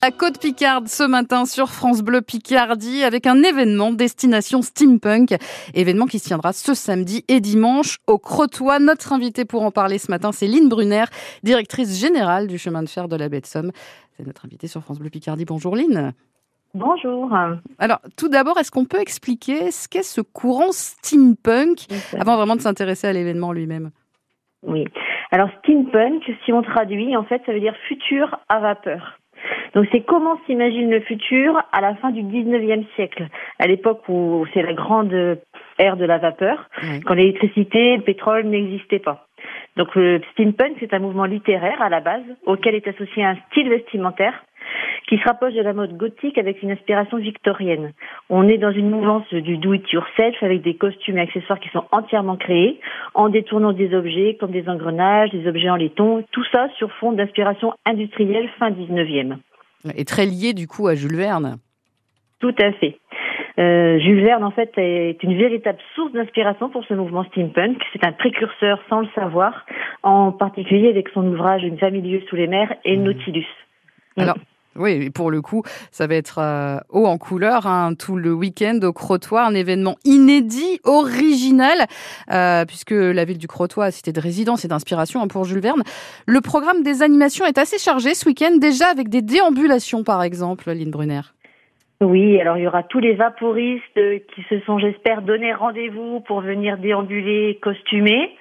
À Côte Picarde ce matin sur France Bleu Picardie avec un événement destination steampunk, événement qui se tiendra ce samedi et dimanche au Crotoy. Notre invitée pour en parler ce matin, c'est Lynn Brunner, directrice générale du chemin de fer de la baie de Somme. C'est notre invitée sur France Bleu Picardie. Bonjour Lynn. Bonjour. Alors, tout d'abord, est-ce qu'on peut expliquer ce qu'est ce courant steampunk avant vraiment de s'intéresser à l'événement lui-même? Oui. Alors, steampunk, si on traduit, en fait, ça veut dire futur à vapeur. Donc c'est comment s'imagine le futur à la fin du 19e siècle, à l'époque où c'est la grande ère de la vapeur, quand l'électricité, le pétrole n'existaient pas. Donc le steampunk, c'est un mouvement littéraire à la base, auquel est associé un style vestimentaire qui se rapproche de la mode gothique avec une inspiration victorienne. On est dans une mouvance du do it yourself avec des costumes et accessoires qui sont entièrement créés en détournant des objets comme des engrenages, des objets en laiton, tout ça sur fond d'inspiration industrielle fin 19e. Et très lié du coup à Jules Verne. Tout à fait. Euh, Jules Verne, en fait, est une véritable source d'inspiration pour ce mouvement steampunk. C'est un précurseur sans le savoir, en particulier avec son ouvrage Une famille sous les mers et mmh. Nautilus. Alors, oui, pour le coup, ça va être euh, haut en couleur hein, tout le week-end au Crotoy, un événement inédit, original, euh, puisque la ville du Crotoy, c'était de résidence et d'inspiration hein, pour Jules Verne. Le programme des animations est assez chargé ce week-end, déjà avec des déambulations, par exemple, Lynn Brunner. Oui, alors il y aura tous les vaporistes qui se sont, j'espère, donné rendez-vous pour venir déambuler costumés.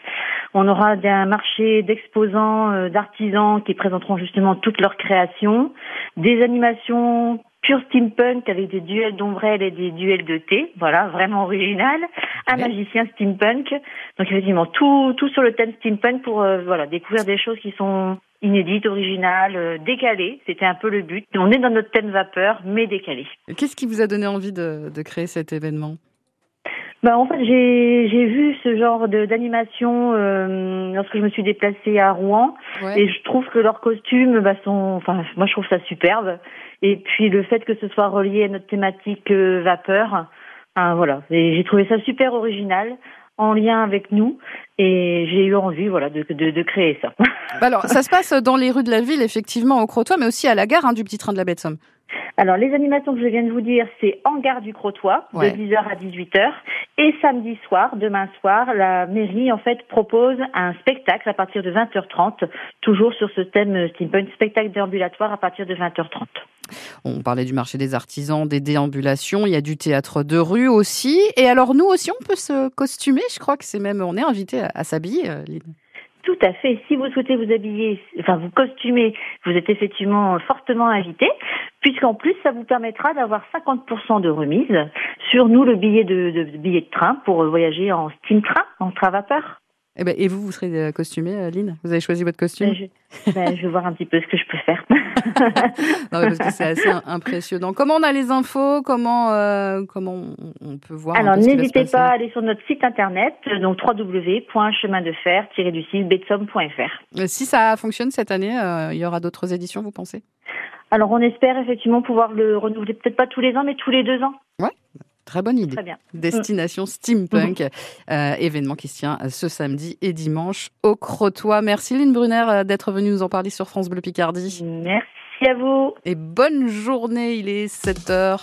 On aura un marché d'exposants, euh, d'artisans qui présenteront justement toutes leurs créations, des animations pure steampunk avec des duels d'ombrelles et des duels de thé, voilà, vraiment original, un magicien steampunk. Donc effectivement, tout tout sur le thème steampunk pour euh, voilà découvrir des choses qui sont inédites, originales, euh, décalées. C'était un peu le but. On est dans notre thème vapeur, mais décalé. Qu'est-ce qui vous a donné envie de, de créer cet événement? Bah, en fait, j'ai j'ai vu ce genre de d'animation euh, lorsque je me suis déplacée à Rouen. Et je trouve que leurs costumes bah, sont enfin moi je trouve ça superbe. Et puis le fait que ce soit relié à notre thématique euh, vapeur enfin, voilà, j'ai trouvé ça super original en lien avec nous. Et j'ai eu envie voilà de, de, de créer ça. Bah, alors ça se passe dans les rues de la ville effectivement au Crotoy mais aussi à la gare hein, du petit train de la baie de Somme. Alors, les animations que je viens de vous dire, c'est en gare du Crotoy, de 10h à 18h. Et samedi soir, demain soir, la mairie, en fait, propose un spectacle à partir de 20h30, toujours sur ce thème steampunk, spectacle déambulatoire à partir de 20h30. On parlait du marché des artisans, des déambulations, il y a du théâtre de rue aussi. Et alors, nous aussi, on peut se costumer, je crois que c'est même, on est invité à, s'habiller, euh, tout à fait. Si vous souhaitez vous habiller, enfin vous costumer, vous êtes effectivement fortement invité, puisqu'en plus ça vous permettra d'avoir 50% de remise sur nous le billet de, de, billet de train pour voyager en steam train, en train vapeur. Eh ben, et vous, vous serez euh, costumée, euh, Lynn? Vous avez choisi votre costume? Ben, ben, je, vais voir un petit peu ce que je peux faire. non, parce que c'est assez impressionnant. Comment on a les infos? Comment euh, comment on peut voir Alors n'hésitez pas à aller sur notre site internet, donc www.chemindefer-du6betsom.fr. Si ça fonctionne cette année, il y aura d'autres éditions, vous pensez? Alors on espère effectivement pouvoir le renouveler, peut-être pas tous les ans, mais tous les deux ans. Ouais. Très bonne idée. Très bien. Destination Steampunk, euh, événement qui se tient ce samedi et dimanche au Crotoy. Merci Lynn Brunner euh, d'être venue nous en parler sur France Bleu Picardie. Merci à vous. Et bonne journée, il est 7 h